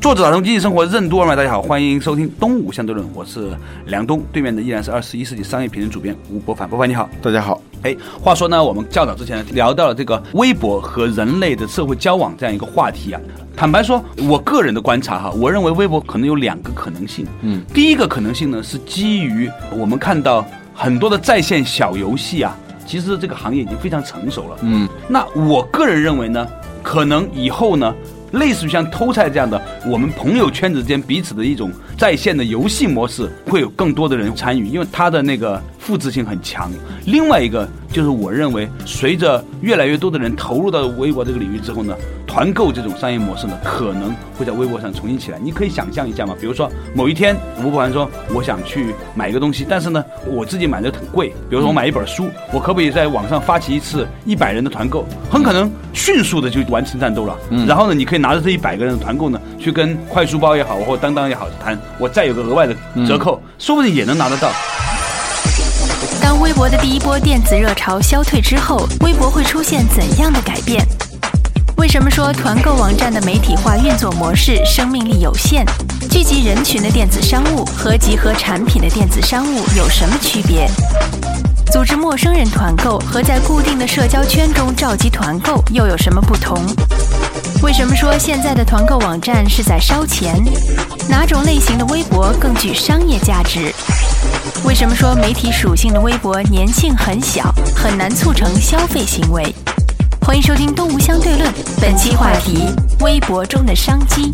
作者打通经济生活任督二脉，大家好，欢迎收听东吴相对论，我是梁东，对面的依然是二十一世纪商业评论主编吴伯凡，伯凡你好，大家好。哎，话说呢，我们较早之前聊到了这个微博和人类的社会交往这样一个话题啊。坦白说，我个人的观察哈，我认为微博可能有两个可能性。嗯，第一个可能性呢是基于我们看到很多的在线小游戏啊，其实这个行业已经非常成熟了。嗯，那我个人认为呢，可能以后呢。类似于像偷菜这样的，我们朋友圈子间彼此的一种在线的游戏模式，会有更多的人参与，因为它的那个复制性很强。另外一个就是我认为，随着越来越多的人投入到微博这个领域之后呢。团购这种商业模式呢，可能会在微博上重新起来。你可以想象一下嘛，比如说某一天，吴伯凡说我想去买一个东西，但是呢，我自己买的很贵。比如说我买一本书，我可不可以在网上发起一次一百人的团购？很可能迅速的就完成战斗了。然后呢，你可以拿着这一百个人的团购呢，去跟快书包也好，或当当也好谈，我再有个额外的折扣，说不定也能拿得到。微博的第一波电子热潮消退之后，微博会出现怎样的改变？为什么说团购网站的媒体化运作模式生命力有限？聚集人群的电子商务和集合产品的电子商务有什么区别？组织陌生人团购和在固定的社交圈中召集团购又有什么不同？为什么说现在的团购网站是在烧钱？哪种类型的微博更具商业价值？为什么说媒体属性的微博粘性很小，很难促成消费行为？欢迎收听《东吴相对论》，本期话题：微博中的商机。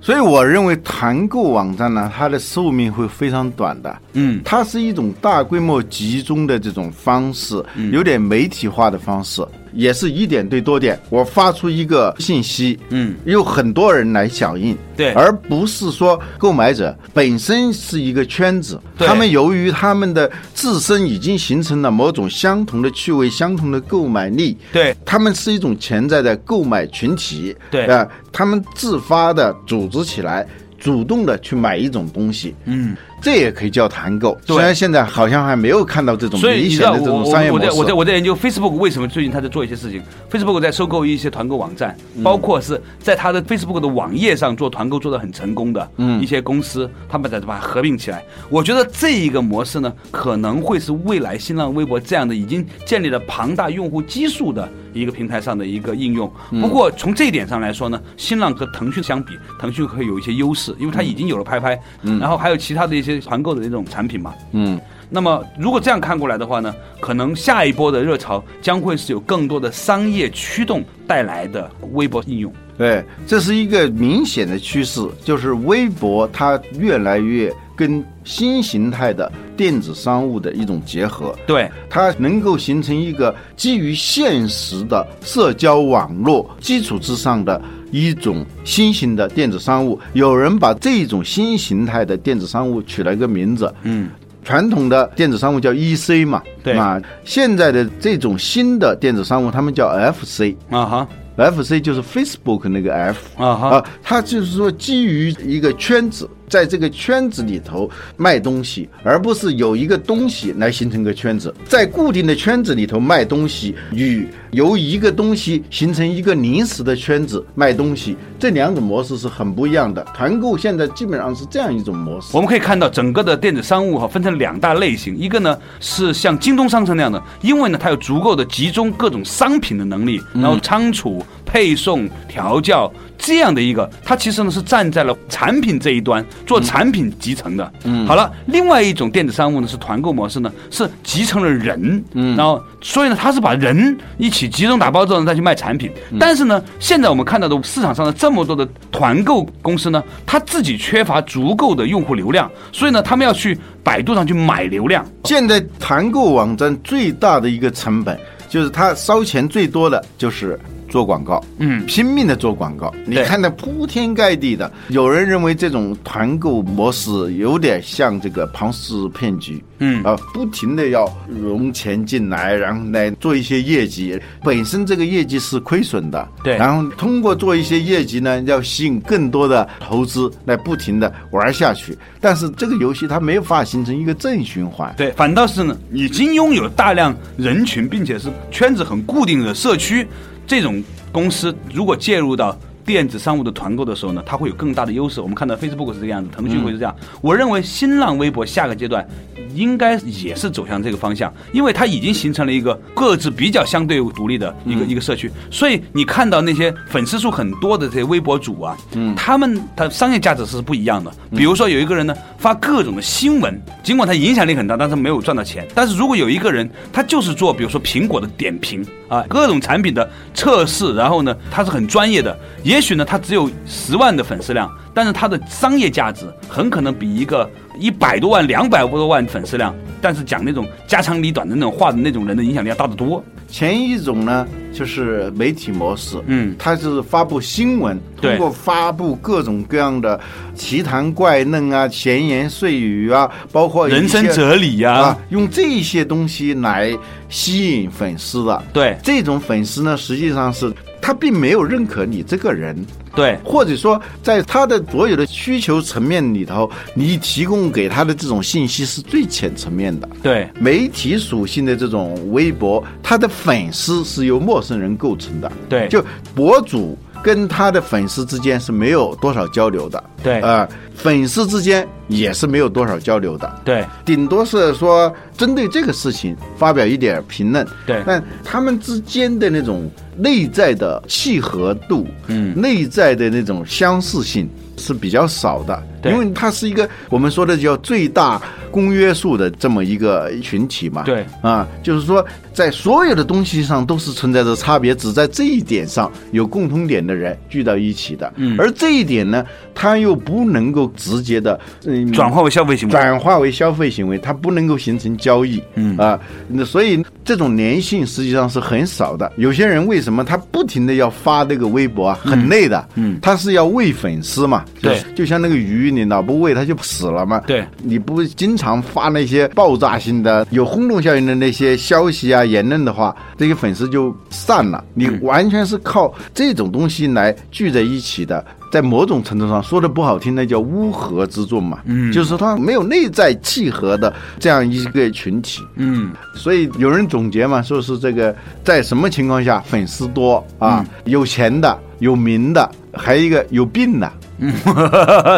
所以，我认为团购网站呢，它的寿命会非常短的。嗯，它是一种大规模集中的这种方式，有点媒体化的方式。也是一点对多点，我发出一个信息，嗯，有很多人来响应，对，而不是说购买者本身是一个圈子，他们由于他们的自身已经形成了某种相同的趣味、相同的购买力，对，他们是一种潜在的购买群体，对。啊，他们自发的组织起来，主动的去买一种东西，嗯。这也可以叫团购，虽然现在好像还没有看到这种明显的这种商业模式。我在我在我在研究 Facebook 为什么最近他在做一些事情。Facebook 在收购一些团购网站，包括是在他的 Facebook 的网页上做团购做的很成功的一些公司，他们在把它合并起来。我觉得这一个模式呢，可能会是未来新浪微博这样的已经建立了庞大用户基数的一个平台上的一个应用。不过从这一点上来说呢，新浪和腾讯相比，腾讯会有一些优势，因为它已经有了拍拍，然后还有其他的一些。团购的那种产品嘛，嗯，那么如果这样看过来的话呢，可能下一波的热潮将会是有更多的商业驱动带来的微博应用。对，这是一个明显的趋势，就是微博它越来越跟新形态的电子商务的一种结合。对，它能够形成一个基于现实的社交网络基础之上的。一种新型的电子商务，有人把这种新形态的电子商务取了一个名字，嗯，传统的电子商务叫 EC 嘛，对。啊，现在的这种新的电子商务，他们叫 FC 啊哈，FC 就是 Facebook 那个 F 啊哈，它就是说基于一个圈子。在这个圈子里头卖东西，而不是有一个东西来形成一个圈子。在固定的圈子里头卖东西，与由一个东西形成一个临时的圈子卖东西，这两种模式是很不一样的。团购现在基本上是这样一种模式。我们可以看到，整个的电子商务哈分成两大类型，一个呢是像京东商城那样的，因为呢它有足够的集中各种商品的能力，然后仓储、配送、调教。这样的一个，它其实呢是站在了产品这一端做产品集成的。嗯，好了，另外一种电子商务呢是团购模式呢，是集成了人。嗯，然后所以呢，它是把人一起集中打包之后再去卖产品。但是呢，现在我们看到的市场上的这么多的团购公司呢，它自己缺乏足够的用户流量，所以呢，他们要去百度上去买流量。现在团购网站最大的一个成本，就是它烧钱最多的就是。做广告，嗯，拼命的做广告。你看的铺天盖地的，有人认为这种团购模式有点像这个庞氏骗局，嗯啊，不停的要融钱进来，然后来做一些业绩，本身这个业绩是亏损的，对，然后通过做一些业绩呢，要吸引更多的投资来不停的玩下去。但是这个游戏它没有法形成一个正循环，对，反倒是呢，已经拥有大量人群，并且是圈子很固定的社区，这种公司如果介入到。电子商务的团购的时候呢，它会有更大的优势。我们看到 Facebook 是这个样子，腾讯会是这样。我认为新浪微博下个阶段应该也是走向这个方向，因为它已经形成了一个各自比较相对独立的一个一个社区。所以你看到那些粉丝数很多的这些微博主啊，嗯，他们的商业价值是不一样的。比如说有一个人呢发各种的新闻，尽管他影响力很大，但是没有赚到钱。但是如果有一个人他就是做比如说苹果的点评啊，各种产品的测试，然后呢他是很专业的。也许呢，他只有十万的粉丝量，但是他的商业价值很可能比一个一百多万、两百多万粉丝量，但是讲那种家长里短的那种话的那种人的影响力要大得多。前一种呢，就是媒体模式，嗯，它是发布新闻，通过发布各种各样的奇谈怪论啊、闲言碎语啊，包括人生哲理呀，用这些东西来吸引粉丝的。对，这种粉丝呢，实际上是。他并没有认可你这个人，对，或者说在他的所有的需求层面里头，你提供给他的这种信息是最浅层面的。对，媒体属性的这种微博，他的粉丝是由陌生人构成的。对，就博主。跟他的粉丝之间是没有多少交流的，对，呃，粉丝之间也是没有多少交流的，对，顶多是说针对这个事情发表一点评论，对，但他们之间的那种内在的契合度，嗯，内在的那种相似性是比较少的。因为它是一个我们说的叫最大公约数的这么一个群体嘛，对。啊，就是说在所有的东西上都是存在着差别，只在这一点上有共同点的人聚到一起的，嗯，而这一点呢，它又不能够直接的嗯转化为消费行为，转化为消费行为，它不能够形成交易，嗯。啊，那所以这种粘性实际上是很少的。有些人为什么他不停的要发这个微博啊，很累的，嗯，他是要喂粉丝嘛，对，就像那个鱼。你老不喂它就死了嘛？对，你不经常发那些爆炸性的、有轰动效应的那些消息啊、言论的话，这些粉丝就散了。你完全是靠这种东西来聚在一起的，在某种程度上说的不好听，那叫乌合之众嘛。嗯，就是他没有内在契合的这样一个群体。嗯，所以有人总结嘛，说是这个在什么情况下粉丝多啊？有钱的、有名的，还有一个有病的。嗯，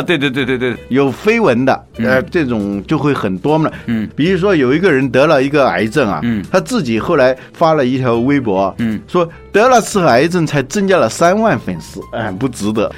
对对对对对，有绯闻的，呃，这种就会很多嘛。嗯，比如说有一个人得了一个癌症啊，嗯，他自己后来发了一条微博，嗯，说得了次癌症才增加了三万粉丝，哎，不值得。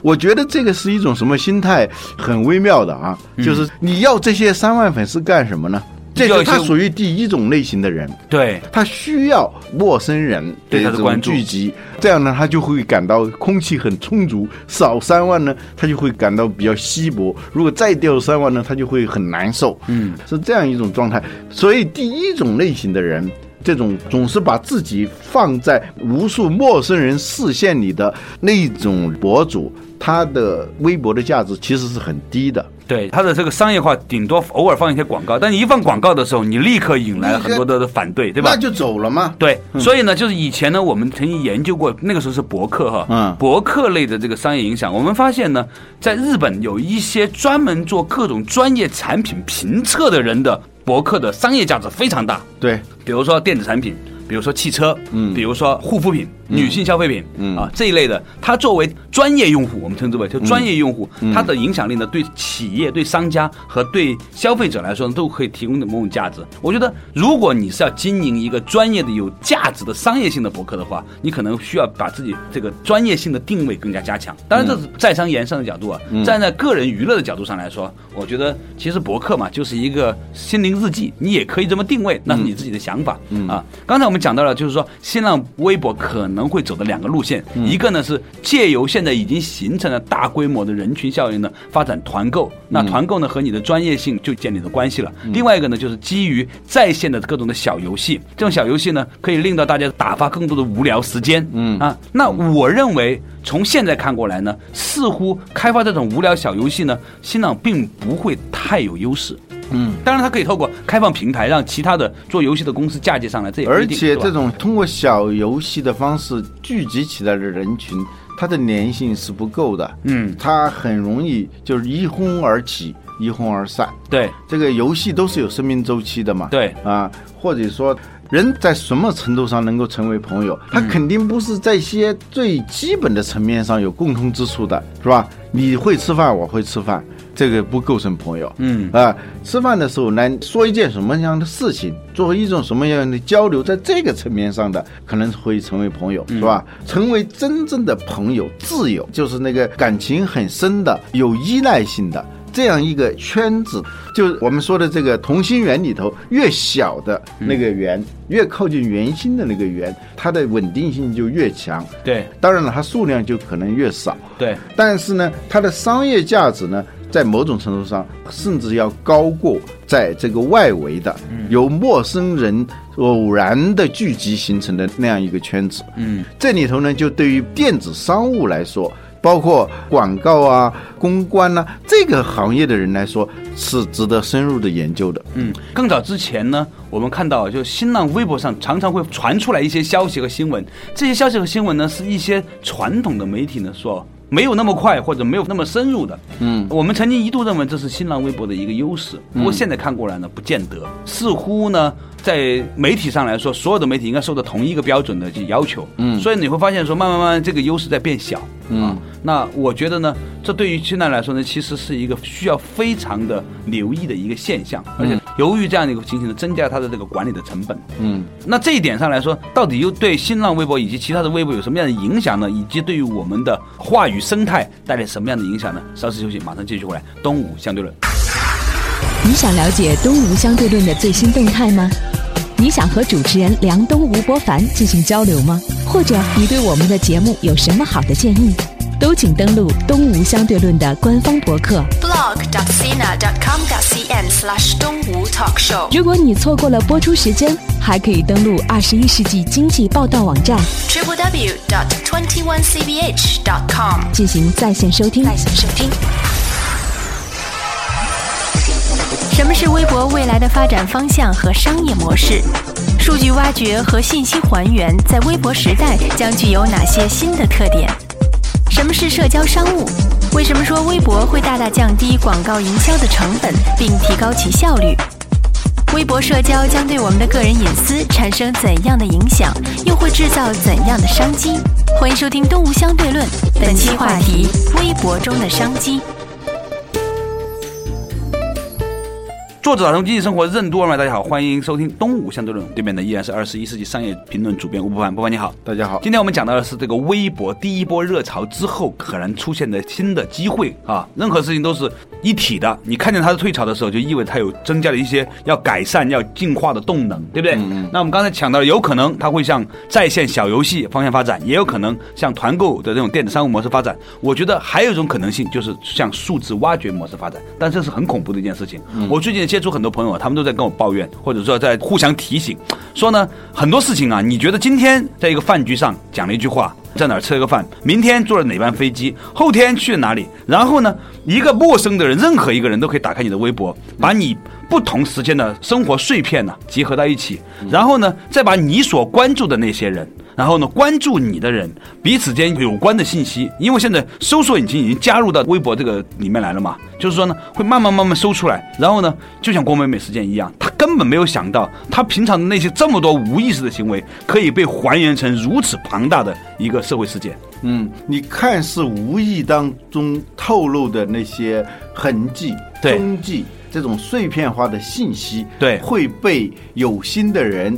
我觉得这个是一种什么心态，很微妙的啊，就是你要这些三万粉丝干什么呢？这个他属于第一种类型的人，对他需要陌生人对他的关注聚集，这样呢，他就会感到空气很充足。少三万呢，他就会感到比较稀薄。如果再掉三万呢，他就会很难受。嗯，是这样一种状态。所以第一种类型的人，这种总是把自己放在无数陌生人视线里的那种博主，他的微博的价值其实是很低的。对它的这个商业化，顶多偶尔放一些广告，但你一放广告的时候，你立刻引来了很多的反对，对吧？那就走了嘛？对，所以呢，就是以前呢，我们曾经研究过，那个时候是博客哈，嗯，博客类的这个商业影响，我们发现呢，在日本有一些专门做各种专业产品评测的人的博客的商业价值非常大。对，比如说电子产品。比如说汽车，嗯，比如说护肤品、女性消费品，嗯啊这一类的，它作为专业用户，我们称之为就专业用户，它的影响力呢，对企业、对商家和对消费者来说，都可以提供的某种价值。我觉得，如果你是要经营一个专业的、有价值的商业性的博客的话，你可能需要把自己这个专业性的定位更加加强。当然，这是在商言商的角度啊，站在个人娱乐的角度上来说，我觉得其实博客嘛，就是一个心灵日记，你也可以这么定位，那是你自己的想法啊。刚才我们。们讲到了，就是说新浪微博可能会走的两个路线，一个呢是借由现在已经形成了大规模的人群效应呢，发展团购。那团购呢和你的专业性就建立了关系了。另外一个呢就是基于在线的各种的小游戏，这种小游戏呢可以令到大家打发更多的无聊时间。嗯啊，那我认为从现在看过来呢，似乎开发这种无聊小游戏呢，新浪并不会太有优势。嗯，当然，它可以透过开放平台，让其他的做游戏的公司嫁接上来。这也而且这种通过小游戏的方式聚集起来的人群，它的粘性是不够的。嗯，它很容易就是一哄而起，一哄而散。对，这个游戏都是有生命周期的嘛。对啊，或者说人在什么程度上能够成为朋友，他肯定不是在一些最基本的层面上有共通之处的，是吧？你会吃饭，我会吃饭。这个不构成朋友，嗯啊，吃饭的时候来说一件什么样的事情，作为一种什么样的交流，在这个层面上的可能会成为朋友，是吧？成为真正的朋友、挚友，就是那个感情很深的、有依赖性的这样一个圈子，就是我们说的这个同心圆里头，越小的那个圆，越靠近圆心的那个圆，它的稳定性就越强。对，当然了，它数量就可能越少。对，但是呢，它的商业价值呢？在某种程度上，甚至要高过在这个外围的由陌生人偶然的聚集形成的那样一个圈子。嗯，这里头呢，就对于电子商务来说，包括广告啊、公关啊这个行业的人来说，是值得深入的研究的。嗯，更早之前呢，我们看到就新浪微博上常常会传出来一些消息和新闻，这些消息和新闻呢，是一些传统的媒体呢说。没有那么快，或者没有那么深入的。嗯，我们曾经一度认为这是新浪微博的一个优势，不过现在看过来呢，不见得。似乎呢，在媒体上来说，所有的媒体应该受到同一个标准的去要求。嗯，所以你会发现说，慢慢慢慢这个优势在变小。嗯，那我觉得呢，这对于现在来说呢，其实是一个需要非常的留意的一个现象，而且。由于这样的一个情形呢，增加它的这个管理的成本。嗯，那这一点上来说，到底又对新浪微博以及其他的微博有什么样的影响呢？以及对于我们的话语生态带来什么样的影响呢？稍事休息，马上继续回来。东吴相对论，你想了解东吴相对论的最新动态吗？你想和主持人梁东吴伯凡进行交流吗？或者你对我们的节目有什么好的建议？都请登录东吴相对论的官方博客 blog.sina.com.cn/slash 东吴 talk show。如果你错过了播出时间，还可以登录二十一世纪经济报道网站 www.twenty-onecbh.com 进行在线收听。在线收听。什么是微博未来的发展方向和商业模式？数据挖掘和信息还原在微博时代将具有哪些新的特点？什么是社交商务？为什么说微博会大大降低广告营销的成本，并提高其效率？微博社交将对我们的个人隐私产生怎样的影响？又会制造怎样的商机？欢迎收听《东吴相对论》，本期话题：微博中的商机。作者打通经济生活任督二脉，大家好，欢迎收听东吴相对论。对面的依然是二十一世纪商业评论主编吴伯凡，伯凡你好，大家好。今天我们讲到的是这个微博第一波热潮之后可能出现的新的机会啊，任何事情都是一体的。你看见它的退潮的时候，就意味着它有增加了一些要改善、要进化的动能，对不对？那我们刚才讲到，有可能它会向在线小游戏方向发展，也有可能向团购的这种电子商务模式发展。我觉得还有一种可能性就是向数字挖掘模式发展，但这是很恐怖的一件事情。我最近接。接触很多朋友，他们都在跟我抱怨，或者说在互相提醒，说呢很多事情啊，你觉得今天在一个饭局上讲了一句话，在哪儿吃了个饭，明天坐了哪班飞机，后天去了哪里，然后呢，一个陌生的人，任何一个人都可以打开你的微博，把你不同时间的生活碎片呢集合到一起，然后呢，再把你所关注的那些人。然后呢，关注你的人彼此间有关的信息，因为现在搜索引擎已经加入到微博这个里面来了嘛，就是说呢，会慢慢慢慢搜出来。然后呢，就像郭美美事件一样，他根本没有想到，他平常的那些这么多无意识的行为，可以被还原成如此庞大的一个社会事件。嗯，你看似无意当中透露的那些痕迹、踪迹，这种碎片化的信息，对，会被有心的人。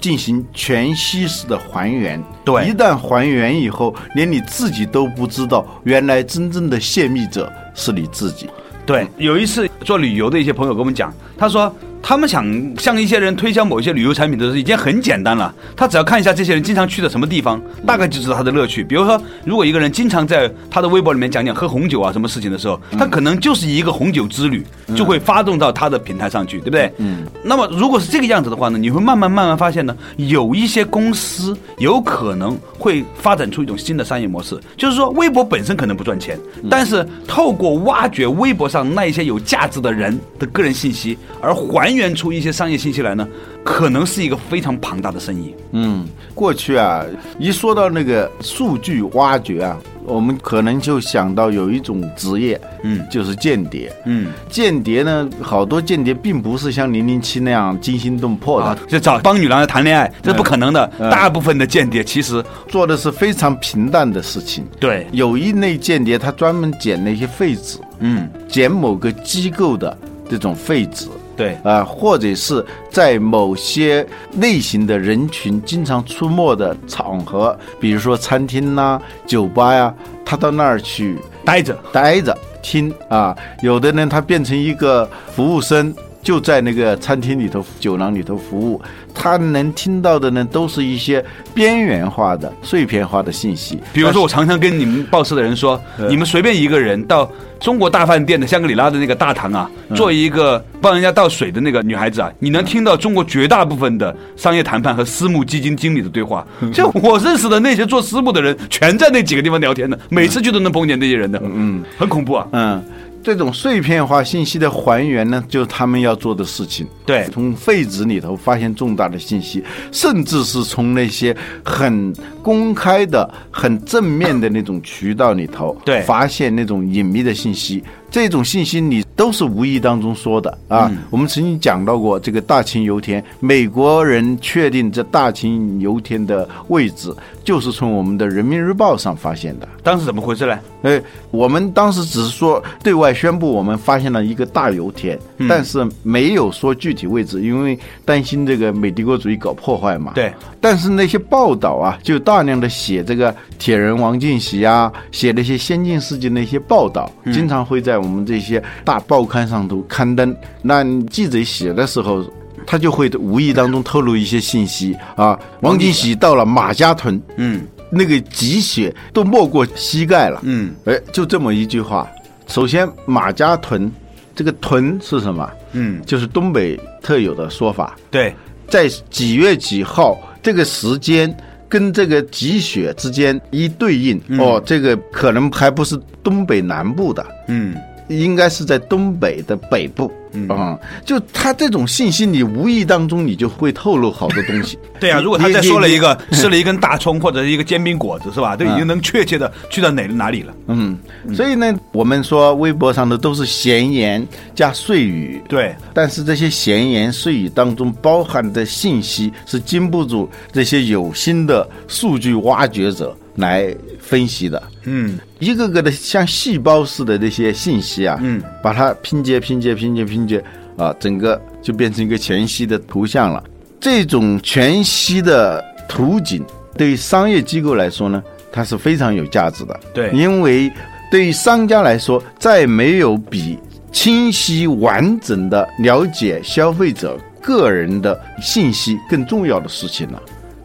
进行全息式的还原，对，一旦还原以后，连你自己都不知道，原来真正的泄密者是你自己。对，有一次做旅游的一些朋友跟我们讲，他说他们想向一些人推销某一些旅游产品的时候，已经很简单了。他只要看一下这些人经常去的什么地方，大概就知道他的乐趣。比如说，如果一个人经常在他的微博里面讲讲喝红酒啊什么事情的时候，他可能就是一个红酒之旅，就会发动到他的平台上去，对不对？嗯。那么如果是这个样子的话呢，你会慢慢慢慢发现呢，有一些公司有可能会发展出一种新的商业模式，就是说，微博本身可能不赚钱，但是透过挖掘微博上那一些有价值的人的个人信息，而还源出一些商业信息来呢，可能是一个非常庞大的生意。嗯，过去啊，一说到那个数据挖掘啊，我们可能就想到有一种职业，嗯，就是间谍。嗯，间谍呢，好多间谍并不是像零零七那样惊心动魄的，就找帮女郎来谈恋爱，这是不可能的。大部分的间谍其实做的是非常平淡的事情。对，有一类间谍，他专门捡那些废纸，嗯，捡某个机构的这种废纸。对啊，或者是在某些类型的人群经常出没的场合，比如说餐厅呐、酒吧呀，他到那儿去待着待着听啊。有的呢他变成一个服务生，就在那个餐厅里头、酒廊里头服务。他能听到的呢，都是一些边缘化的、碎片化的信息。比如说，我常常跟你们报社的人说，你们随便一个人到中国大饭店的香格里拉的那个大堂啊，做一个帮人家倒水的那个女孩子啊，你能听到中国绝大部分的商业谈判和私募基金经理的对话。就我认识的那些做私募的人，全在那几个地方聊天的，每次去都能碰见那些人的。嗯，很恐怖啊。嗯。这种碎片化信息的还原呢，就是他们要做的事情。对，从废纸里头发现重大的信息，甚至是从那些很公开的、很正面的那种渠道里头，对，发现那种隐秘的信息。这种信息你都是无意当中说的啊！我们曾经讲到过这个大庆油田，美国人确定这大庆油田的位置，就是从我们的人民日报上发现的。当时怎么回事呢？哎，我们当时只是说对外宣布我们发现了一个大油田，但是没有说具体位置，因为担心这个美帝国主义搞破坏嘛。对。但是那些报道啊，就大量的写这个铁人王进喜啊，写那些先进事迹那些报道，经常会在。我们这些大报刊上都刊登，那记者写的时候，他就会无意当中透露一些信息啊。王进喜到了马家屯，嗯，那个积雪都没过膝盖了，嗯，哎，就这么一句话。首先，马家屯这个屯是什么？嗯，就是东北特有的说法。对，在几月几号这个时间跟这个积雪之间一对应，哦，这个可能还不是东北南部的，嗯。应该是在东北的北部啊，就他这种信息，你无意当中你就会透露好多东西。对啊，如果他再说了一个 吃了一根大葱或者是一个煎饼果子，是吧？都已经能确切的去到哪哪里了。嗯，所以呢，我们说微博上的都是闲言加碎语，对。但是这些闲言碎语当中包含的信息是经不住这些有心的数据挖掘者。来分析的，嗯，一个个的像细胞似的那些信息啊，嗯，把它拼接、拼接、拼接、拼接，啊，整个就变成一个全息的图像了。这种全息的图景对于商业机构来说呢，它是非常有价值的。对，因为对于商家来说，再没有比清晰完整的了解消费者个人的信息更重要的事情了。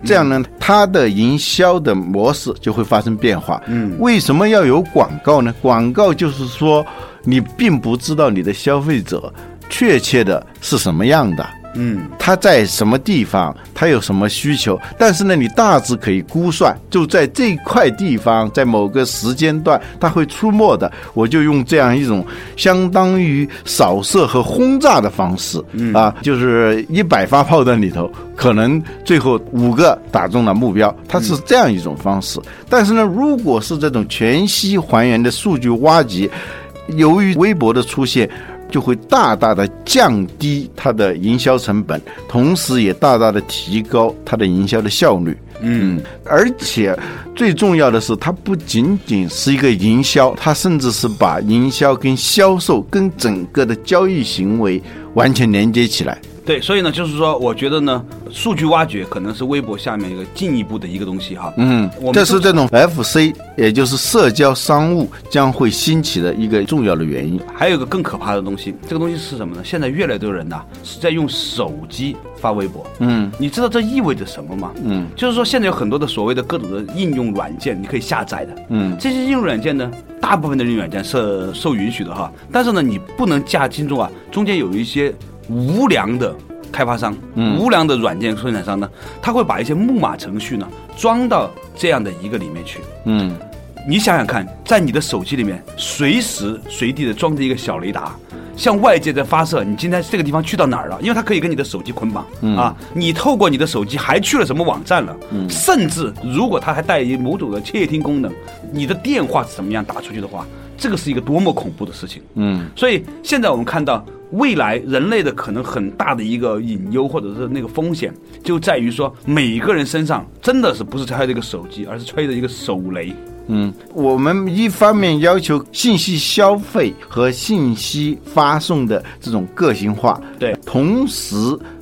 这样呢，它的营销的模式就会发生变化。嗯，为什么要有广告呢？广告就是说，你并不知道你的消费者确切的是什么样的。嗯，他在什么地方，他有什么需求？但是呢，你大致可以估算，就在这块地方，在某个时间段，他会出没的。我就用这样一种相当于扫射和轰炸的方式，啊，就是一百发炮弹里头，可能最后五个打中了目标，它是这样一种方式。但是呢，如果是这种全息还原的数据挖掘，由于微博的出现。就会大大的降低它的营销成本，同时也大大的提高它的营销的效率。嗯，而且最重要的是，它不仅仅是一个营销，它甚至是把营销跟销售跟整个的交易行为完全连接起来。对，所以呢，就是说，我觉得呢，数据挖掘可能是微博下面一个进一步的一个东西哈。嗯，这是这种 FC。也就是社交商务将会兴起的一个重要的原因。还有一个更可怕的东西，这个东西是什么呢？现在越来越多人呐是在用手机发微博。嗯，你知道这意味着什么吗？嗯，就是说现在有很多的所谓的各种的应用软件，你可以下载的。嗯，这些应用软件呢，大部分的应用软件是受允许的哈，但是呢，你不能加进中啊，中间有一些无良的。开发商，无良的软件生产商呢，他会把一些木马程序呢装到这样的一个里面去。嗯，你想想看，在你的手机里面随时随地的装着一个小雷达，向外界在发射，你今天这个地方去到哪儿了？因为它可以跟你的手机捆绑啊。你透过你的手机还去了什么网站了？嗯甚至如果它还带有某种的窃听功能，你的电话是怎么样打出去的话，这个是一个多么恐怖的事情。嗯，所以现在我们看到。未来人类的可能很大的一个隐忧，或者是那个风险，就在于说，每一个人身上真的是不是揣着一个手机，而是揣着一个手雷。嗯，我们一方面要求信息消费和信息发送的这种个性化，对，同时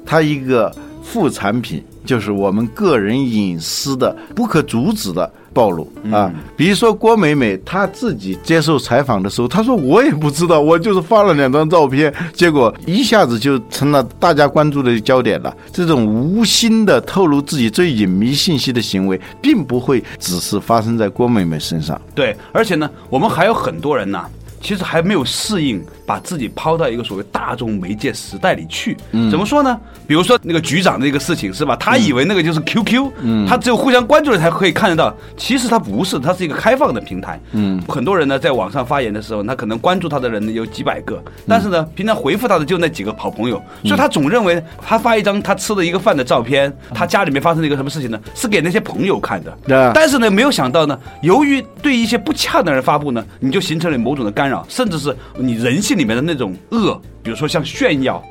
它一个副产品就是我们个人隐私的不可阻止的。暴露啊！比如说郭美美，她自己接受采访的时候，她说：“我也不知道，我就是发了两张照片，结果一下子就成了大家关注的焦点了。”这种无心的透露自己最隐秘信息的行为，并不会只是发生在郭美美身上。对，而且呢，我们还有很多人呢。其实还没有适应，把自己抛到一个所谓大众媒介时代里去。嗯，怎么说呢？比如说那个局长的一个事情是吧？他以为那个就是 QQ，嗯，他只有互相关注了才可以看得到。其实他不是，他是一个开放的平台。嗯，很多人呢在网上发言的时候，他可能关注他的人有几百个，但是呢，平常回复他的就那几个好朋友，所以他总认为他发一张他吃的一个饭的照片，他家里面发生了一个什么事情呢？是给那些朋友看的。对。但是呢，没有想到呢，由于对一些不恰当的人发布呢，你就形成了某种的干扰。甚至是你人性里面的那种恶，比如说像炫耀，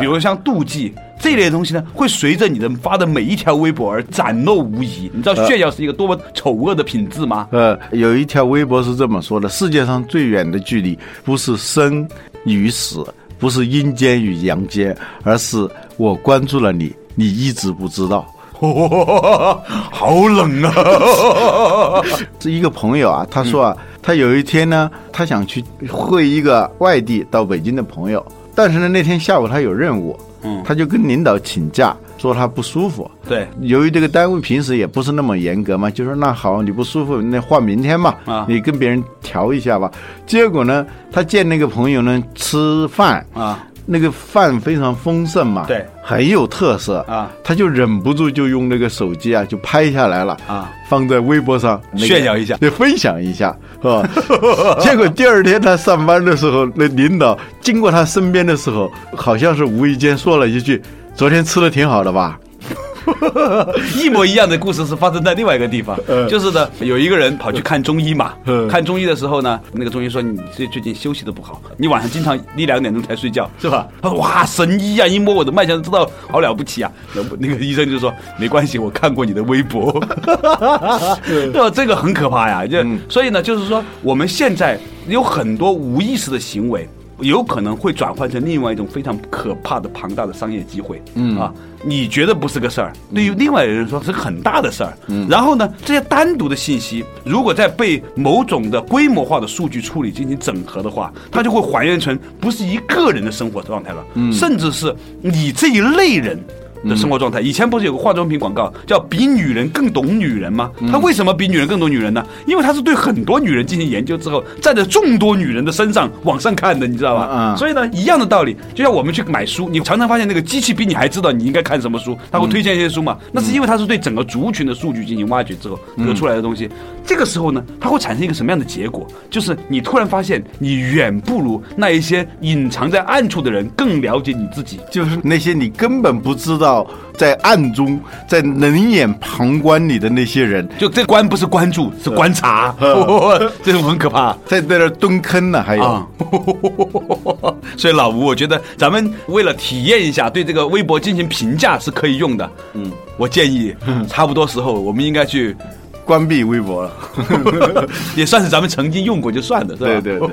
比如像妒忌这类东西呢，会随着你的发的每一条微博而展露无遗。你知道炫耀是一个多么丑恶的品质吗？呃，有一条微博是这么说的：世界上最远的距离，不是生与死，不是阴间与阳间，而是我关注了你，你一直不知道。好冷啊！这一个朋友啊，他说啊。他有一天呢，他想去会一个外地到北京的朋友，但是呢，那天下午他有任务，嗯，他就跟领导请假，说他不舒服。对，由于这个单位平时也不是那么严格嘛，就说那好，你不舒服，那换明天嘛，啊，你跟别人调一下吧。结果呢，他见那个朋友呢吃饭啊。那个饭非常丰盛嘛，对，很有特色啊，他就忍不住就用那个手机啊，就拍下来了啊，放在微博上炫耀一下，就分享一下，是吧？结果第二天他上班的时候，那领导经过他身边的时候，好像是无意间说了一句：“昨天吃的挺好的吧？”一模一样的故事是发生在另外一个地方，就是呢，有一个人跑去看中医嘛，看中医的时候呢，那个中医说你最最近休息的不好，你晚上经常一两点钟才睡觉，是吧？他说哇，神医啊，一摸我的脉象知道好了不起啊。那个医生就说没关系，我看过你的微博，对吧？这个很可怕呀，就所以呢，就是说我们现在有很多无意识的行为。有可能会转换成另外一种非常可怕的庞大的商业机会，嗯。啊，你觉得不是个事儿，对于另外人说是很大的事儿，嗯，然后呢，这些单独的信息如果在被某种的规模化的数据处理进行整合的话，它就会还原成不是一个人的生活状态了，嗯，甚至是你这一类人。的生活状态，以前不是有个化妆品广告叫“比女人更懂女人”吗？他为什么比女人更懂女人呢？因为他是对很多女人进行研究之后，站在众多女人的身上往上看的，你知道吧？嗯。所以呢，一样的道理，就像我们去买书，你常常发现那个机器比你还知道你应该看什么书，他会推荐一些书嘛？那是因为他是对整个族群的数据进行挖掘之后得出来的东西。这个时候呢，它会产生一个什么样的结果？就是你突然发现，你远不如那一些隐藏在暗处的人更了解你自己，就是那些你根本不知道。在暗中，在冷眼旁观你的那些人，就这关不是关注，是观察，这种很可怕，在在那蹲坑呢，还有。所以老吴，我觉得咱们为了体验一下，对这个微博进行评价是可以用的。嗯，我建议，差不多时候我们应该去关闭微博了，也算是咱们曾经用过就算了，是吧？对对对。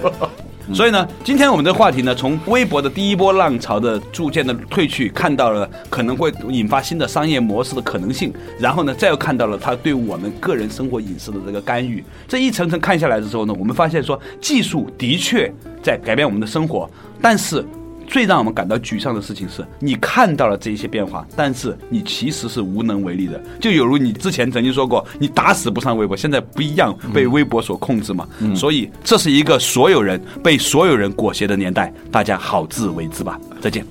所以呢，今天我们的话题呢，从微博的第一波浪潮的逐渐的退去，看到了可能会引发新的商业模式的可能性，然后呢，再又看到了它对我们个人生活隐私的这个干预。这一层层看下来的时候呢，我们发现说，技术的确在改变我们的生活，但是。最让我们感到沮丧的事情是，你看到了这一些变化，但是你其实是无能为力的。就有如你之前曾经说过，你打死不上微博，现在不一样，被微博所控制嘛。所以这是一个所有人被所有人裹挟的年代，大家好自为之吧。再见。